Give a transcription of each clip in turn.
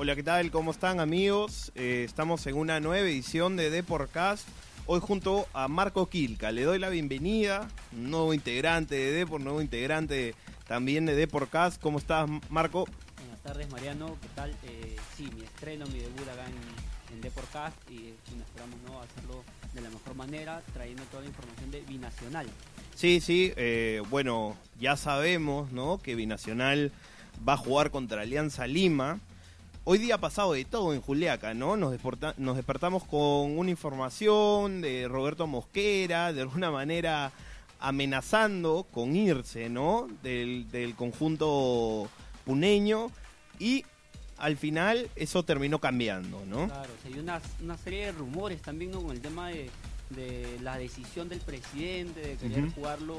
Hola, ¿qué tal? ¿Cómo están amigos? Eh, estamos en una nueva edición de Deporcast. Hoy junto a Marco Quilca. Le doy la bienvenida, nuevo integrante de Depor, nuevo integrante también de Deporcast. ¿Cómo estás, Marco? Buenas tardes, Mariano. ¿Qué tal? Eh, sí, mi estreno, mi debut acá en, en Deporcast y, y esperamos ¿no? hacerlo de la mejor manera, trayendo toda la información de Binacional. Sí, sí, eh, bueno, ya sabemos, ¿no? Que Binacional va a jugar contra Alianza Lima. Hoy día ha pasado de todo en Juliaca, ¿no? Nos, nos despertamos con una información de Roberto Mosquera, de alguna manera amenazando con irse, ¿no? Del, del conjunto puneño y al final eso terminó cambiando, ¿no? Claro, o sea, hay una, una serie de rumores también ¿no? con el tema de, de la decisión del presidente de querer jugarlo,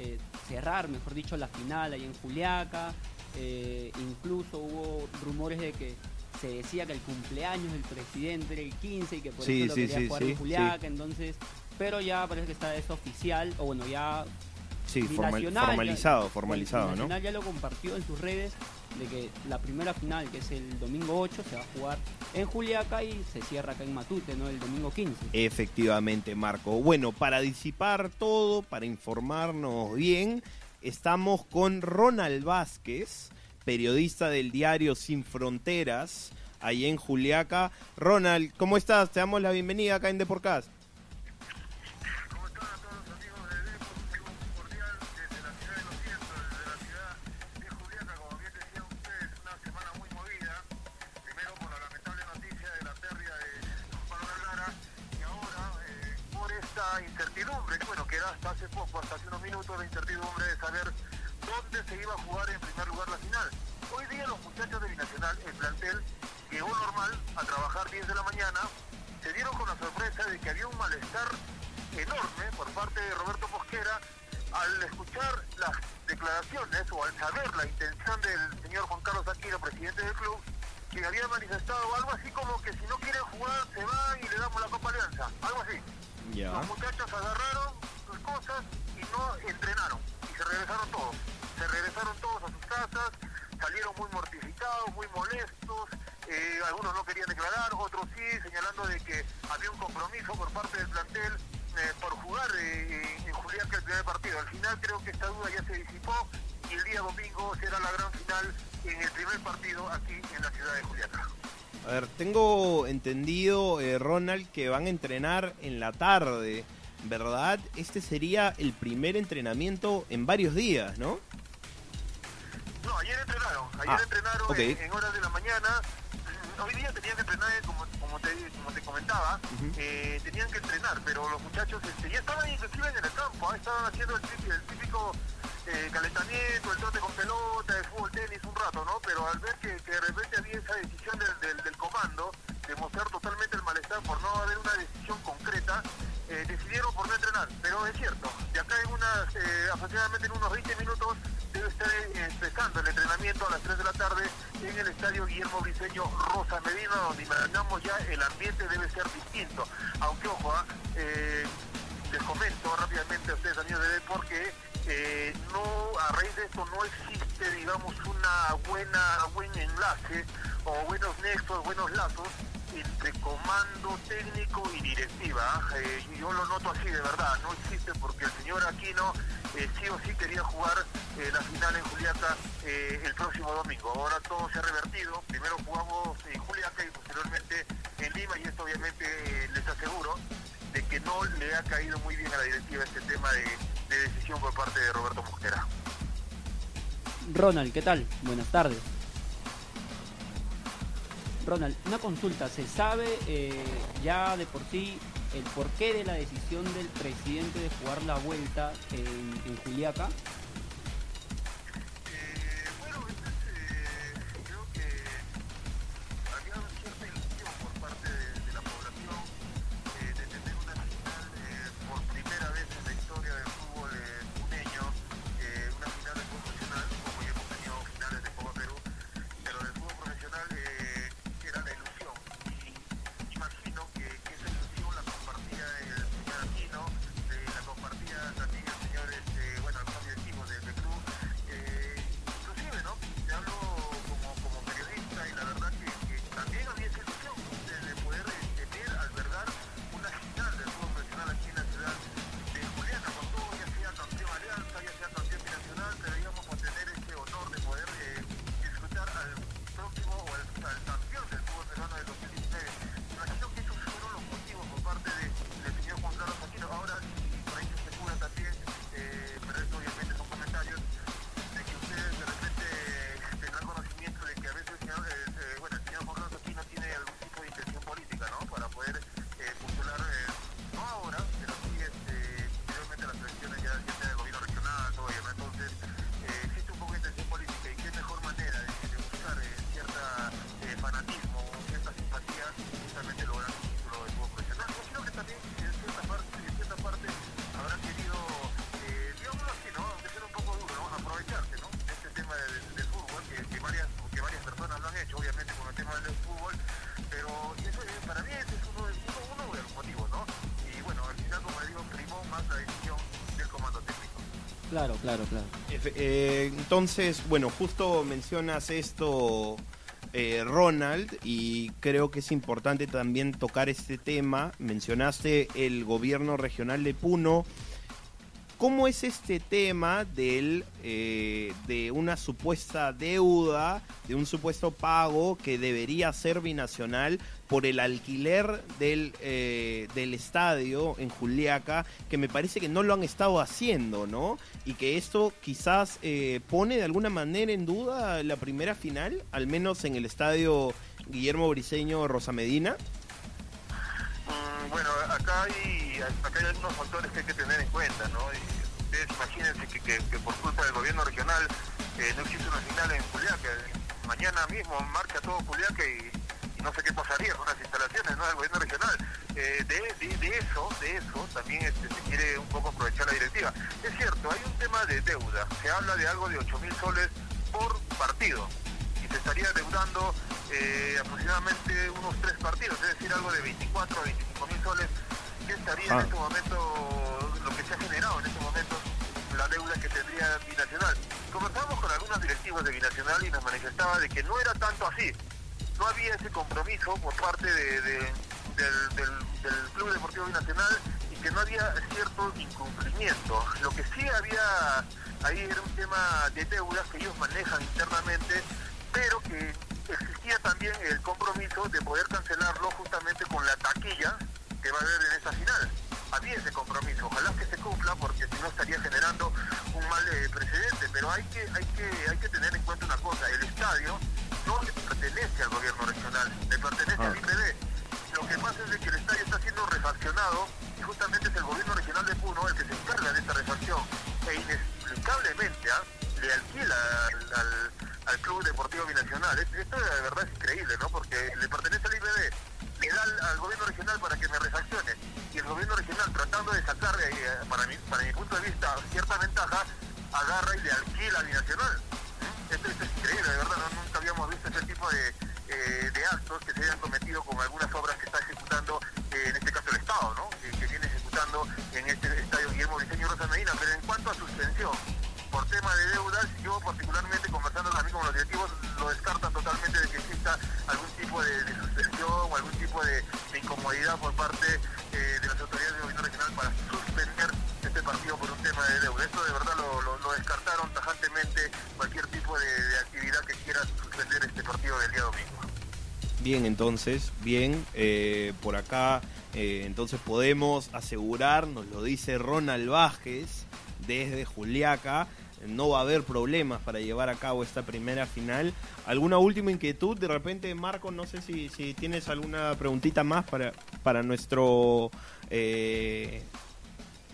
eh, cerrar, mejor dicho, la final ahí en Juliaca. Eh, incluso hubo rumores de que se decía que el cumpleaños del presidente era el 15 y que por Sí, eso lo quería sí, jugar en Juliaca, entonces, pero ya parece que está eso oficial, o bueno, ya Sí, formal- Binacional ya- formalizado, formalizado, ya lo compartió en sus redes de que la primera final, que es el domingo 8, se va a jugar en Juliaca y se cierra acá en Matute, ¿no? El domingo 15. Efectivamente, Marco. Bueno, para disipar todo, para informarnos bien, estamos con Ronald Vázquez, periodista del diario Sin Fronteras, ahí en Juliaca. Ronald, ¿cómo estás? Te damos la bienvenida acá en Deporcast. Hace poco, hasta hace unos minutos, la incertidumbre de saber dónde se iba a jugar en primer lugar la final. Hoy día los muchachos de Binacional, el plantel, llegó normal a trabajar 10 de la mañana, se dieron con la sorpresa de que había un malestar enorme por parte de Roberto Mosquera al escuchar las declaraciones o al saber la intención del señor Juan Carlos Aquino, presidente del club, que había manifestado algo así como que si no quieren jugar se van y le damos la Copa Alianza, algo así. Los muchachos agarraron cosas y no entrenaron. Y se regresaron todos. Se regresaron todos a sus casas, salieron muy mortificados, muy molestos. eh, algunos no querían declarar, otros sí, señalando de que había un compromiso por parte del plantel eh, por jugar eh, en Juliaca el primer partido. Al final creo que esta duda ya se disipó y el día domingo será la gran final en el primer partido aquí en la ciudad de Juliaca. A ver, tengo entendido, eh, Ronald, que van a entrenar en la tarde, ¿verdad? Este sería el primer entrenamiento en varios días, ¿no? No, ayer entrenaron, ayer Ah, entrenaron en, en horas de la mañana. Mm, Hoy día tenían que entrenar, eh, como, como, te, como te comentaba, eh, tenían que entrenar, pero los muchachos este, ya estaban inclusive en el campo, ah, estaban haciendo el, típico- el típico eh, calentamiento, el trote con pelota, el fútbol, tenis un rato, ¿no? Pero al ver que, que de repente había esa decisión del, del, del comando de mostrar totalmente el malestar por no haber una decisión concreta, eh, decidieron por no entrenar. Pero es cierto, de acá en unas, eh, aproximadamente en unos 20 minutos debe estar eh, empezando el entrenamiento a las 3 de la tarde en el estadio Guillermo Briceño Rosa Medina, donde imaginamos ya el ambiente debe ser distinto. Aunque, ojo, ah, eh, les comento rápidamente a ustedes, amigos de Depor, que eh, no, a raíz de esto no existe, digamos, una buena, buen enlace o buenos nexos, buenos lazos entre comando técnico y directiva. ¿ah? Eh, yo lo noto así de verdad, no existe porque el señor Aquino eh, sí o sí quería jugar eh, la final en Juliaca eh, el próximo domingo. Ahora todo se ha revertido. Primero jugamos en Juliaca y posteriormente en Lima y esto obviamente eh, les aseguro de que no le ha caído muy bien a la directiva este tema de, de decisión por parte de Roberto Mosquera. Ronald, ¿qué tal? Buenas tardes. Ronald, una consulta. ¿Se sabe eh, ya de por sí el porqué de la decisión del presidente de jugar la vuelta en, en Juliaca? Claro, claro, claro. Eh, entonces, bueno, justo mencionas esto, eh, Ronald, y creo que es importante también tocar este tema. Mencionaste el gobierno regional de Puno. ¿Cómo es este tema del, eh, de una supuesta deuda, de un supuesto pago que debería ser binacional por el alquiler del, eh, del estadio en Juliaca, que me parece que no lo han estado haciendo, ¿no? Y que esto quizás eh, pone de alguna manera en duda la primera final, al menos en el estadio Guillermo Briseño Rosa Medina. Mm, bueno, acá hay, acá hay algunos factores que hay que tener en cuenta, ¿no? Ustedes imagínense que, que- que por culpa del gobierno regional eh, no existe una final en Juliaca. Mañana mismo marcha todo Juliaca y, y no sé qué pasaría con las instalaciones ¿no? del gobierno regional. Eh, de, de- de eso, de eso también este, se quiere un poco aprovechar la directiva. Es cierto, hay un tema de deuda. Se habla de algo de 8 mil soles por partido y se estaría deudando eh, aproximadamente unos tres partidos, es decir, algo de 24 a 25 mil soles, que estaría Ah. en este momento, lo que se ha generado en este momento, la deuda que tendría Binacional. Conversamos con algunos directivos de Binacional y nos manifestaba de que no era tanto así, no había ese compromiso por parte de- de- del, del- del Club Deportivo Binacional y que no había cierto incumplimiento. Lo que sí había ahí era un tema de deudas que ellos manejan internamente, pero que existía también el compromiso para que me refaccione. Y el gobierno regional tratando de sacar, eh, para, mi, para mi punto de vista, cierta ventaja, agarra y le alquila a Binacional. Esto, esto es increíble, de verdad, nunca habíamos visto ese tipo de, eh, de actos que se hayan cometido con algunas obras que está ejecutando, eh, en este caso el Estado, ¿no? Que, viene ejecutando en este estadio Guillermo Briceño Rosa Medina. Pero en cuanto a suspensión, por tema de deudas, yo particularmente conversando también con los directivos, lo descartan totalmente de que por parte eh, de las autoridades del gobierno regional para suspender este partido por un tema de deuda. Esto de verdad lo, lo- lo descartaron tajantemente cualquier tipo de, de actividad que quiera suspender este partido del día domingo. Bien, entonces, bien, eh, por acá, eh, entonces podemos asegurar, nos lo dice Ronald Vázquez desde Juliaca, no va a haber problemas para llevar a cabo esta primera final. ¿Alguna última inquietud? De repente, Marco, no sé si, tienes alguna preguntita más para, para nuestro eh,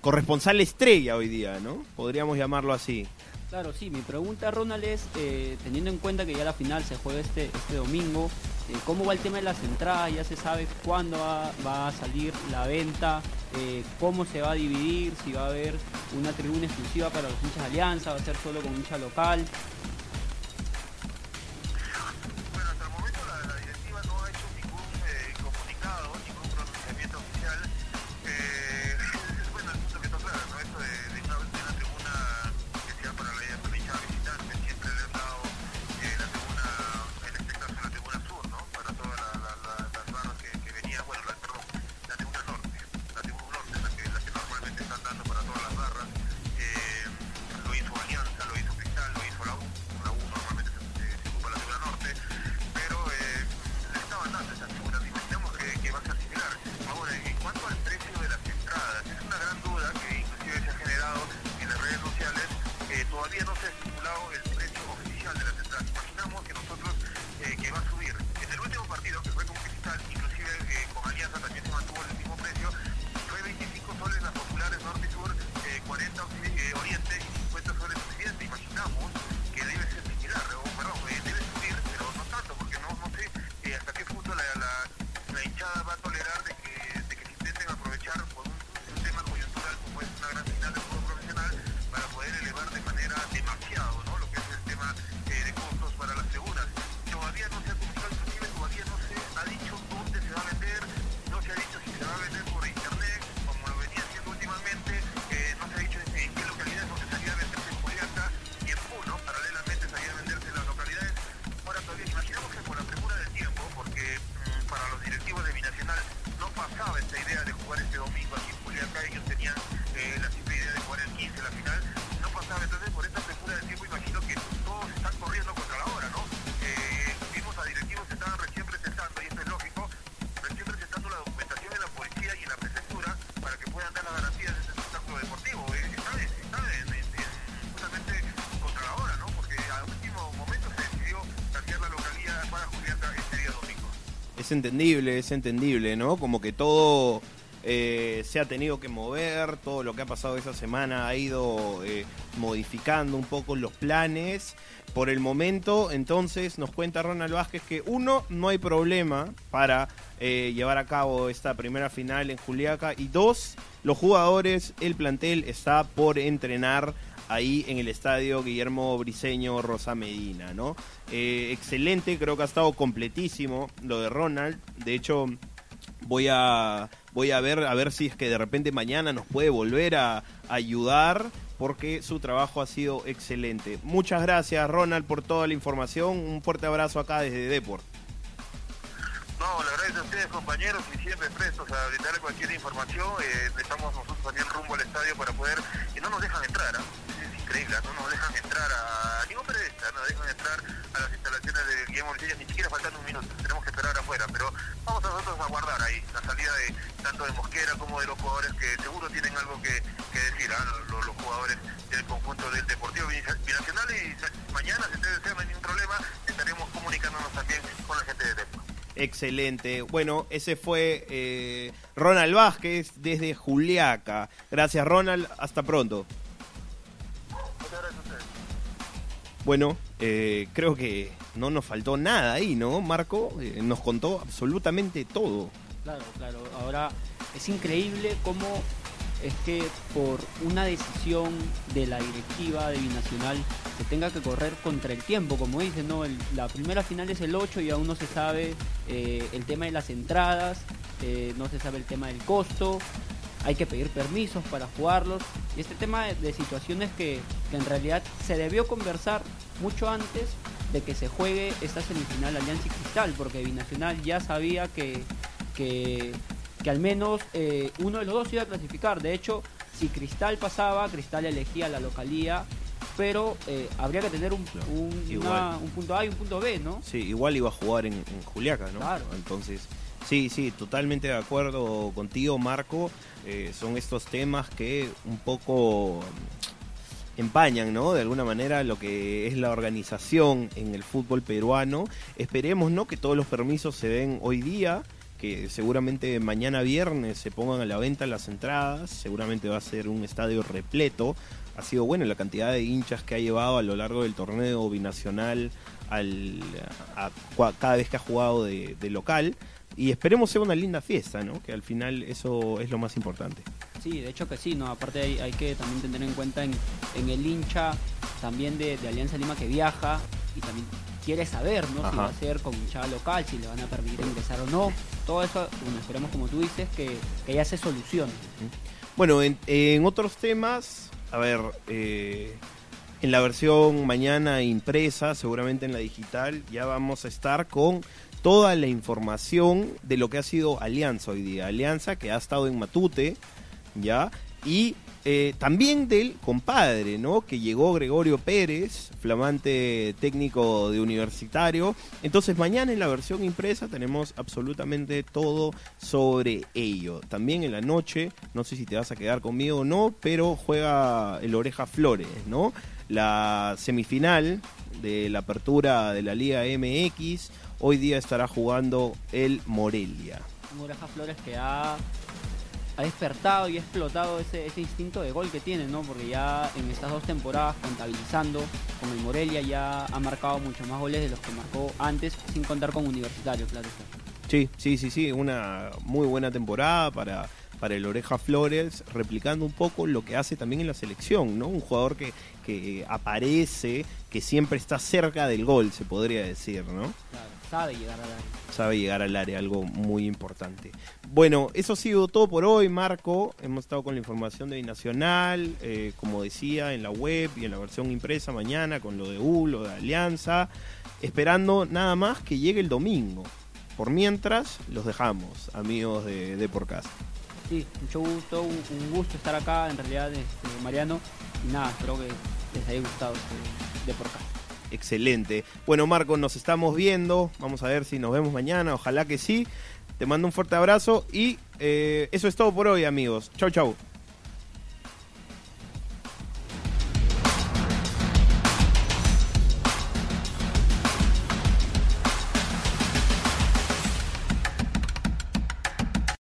corresponsal estrella hoy día, ¿no? Podríamos llamarlo así. Claro, sí, mi pregunta, Ronald, es, eh, teniendo en cuenta que ya la final se juega este, este domingo, eh, ¿cómo va el tema de las entradas? ¿Ya se sabe cuándo va a salir la venta? Eh, ¿Cómo se va a dividir? ¿Si va a haber una tribuna exclusiva para los hinchas de Alianza? ¿Va a ser solo con hincha local? Estipulado el precio oficial de las Es entendible, es entendible, ¿no? Como que todo eh, se ha tenido que mover, todo lo que ha pasado esa semana ha ido eh, modificando un poco los planes. Por el momento, entonces, nos cuenta Ronald Vázquez que uno, no hay problema para eh, llevar a cabo esta primera final en Juliaca y dos, los jugadores, el plantel está por entrenar ahí en el estadio Guillermo Briseño Rosa Medina, ¿no? Eh, excelente, creo que ha estado completísimo lo de Ronald. De hecho, voy a voy a ver a ver si es que de repente mañana nos puede volver a ayudar porque su trabajo ha sido excelente. Muchas gracias Ronald por toda la información. Un fuerte abrazo acá desde Deport. No, la verdad es a ustedes compañeros y siempre prestos a brindarle cualquier información. Eh, estamos nosotros también rumbo al estadio para poder... Y no nos dejan entrar, ¿ah? Increíble, no nos dejan entrar a ningún periodista, no dejan entrar a las instalaciones de Guillermo Briseño, ni siquiera faltando un minuto, tenemos que esperar afuera, pero vamos a nosotros a guardar ahí la salida de tanto de Mosquera como de los jugadores que seguro tienen algo que, decir, ¿ah? los, jugadores del conjunto del Deportivo Binacional y mañana, si ustedes desean, no ningún problema, estaremos comunicándonos también con la gente de Depor. Excelente. Bueno, ese fue eh, Ronald Vázquez desde Juliaca. Gracias Ronald, hasta pronto. Bueno, eh, creo que no nos faltó nada ahí, ¿no? Marco eh, nos contó absolutamente todo. Claro, claro. Ahora es increíble cómo es que por una decisión de la directiva de Binacional se tenga que correr contra el tiempo, como dicen, ¿no? La primera final es el 8 y aún no se sabe eh, el tema de las entradas, eh, no se sabe el tema del costo, hay que pedir permisos para jugarlos. Y este tema de, de situaciones que, que en realidad se debió conversar mucho antes de que se juegue esta semifinal Alianza y Cristal, porque Binacional ya sabía que, que, que al menos eh, uno de los dos iba a clasificar. De hecho, si Cristal pasaba, Cristal elegía la localía, pero eh, habría que tener un, un, igual. una- un punto A y un punto B, ¿no? Sí, igual iba a jugar en, en Juliaca, ¿no? Claro. Entonces, sí, sí, totalmente de acuerdo contigo, Marco. Eh, son estos temas que un poco empañan, ¿no? De alguna manera lo que es la organización en el fútbol peruano. Esperemos, ¿no? Que todos los permisos se den hoy día, que seguramente mañana viernes se pongan a la venta las entradas, seguramente va a ser un estadio repleto. Ha sido bueno la cantidad de hinchas que ha llevado a lo largo del torneo binacional al, cada vez que ha jugado de local. Y esperemos sea una linda fiesta, ¿no? Que al final eso es lo más importante. Sí, de hecho que sí, ¿no? Aparte hay, hay que también tener en cuenta en, en el hincha también de, de Alianza Lima que viaja y también quiere saber, ¿no? Si va a ser con hinchada local, si le van a permitir ingresar o no. Todo eso, bueno, esperemos como tú dices, que, que ya se solucione. Bueno, en, en otros temas, a ver, eh, en la versión mañana impresa, seguramente en la digital, ya vamos a estar con toda la información de lo que ha sido Alianza hoy día. Alianza que ha estado en Matute, ¿ya? Y eh, también del compadre, ¿no? Que llegó Gregorio Pérez, flamante técnico de universitario. Entonces mañana en la versión impresa tenemos absolutamente todo sobre ello. También en la noche, no sé si te vas a quedar conmigo o no, pero juega el Oreja Flores, ¿no? La semifinal de la apertura de la Liga MX. Hoy día estará jugando el Morelia. Oreja Flores que ha, ha despertado y ha explotado ese, ese instinto de gol que tiene, ¿no? Porque ya en estas dos temporadas, contabilizando con el Morelia, ya ha marcado muchos más goles de los que marcó antes, sin contar con Universitario, claro. está. Sí, sí, sí, sí, una muy buena temporada para, para el Oreja Flores, replicando un poco lo que hace también en la selección, ¿no? Un jugador que, que aparece, que siempre está cerca del gol, se podría decir, ¿no? Claro, sabe llegar a la Sabe llegar al área, algo muy importante. Bueno, eso ha sido todo por hoy, Marco. Hemos estado con la información de Binacional, eh, como decía, en la web y en la versión impresa mañana, con lo de U, lo de Alianza, esperando nada más que llegue el domingo. por mientras, los dejamos, amigos de, de Porcast. Sí, mucho gusto, un, gusto estar acá, en realidad, este, Mariano. Y nada, espero que les haya gustado este, de por acá. Excelente. Bueno, Marco, nos estamos viendo. Vamos a ver si nos vemos mañana. Ojalá que sí. Te mando un fuerte abrazo y eh, eso es todo por hoy, amigos. Chau, chau.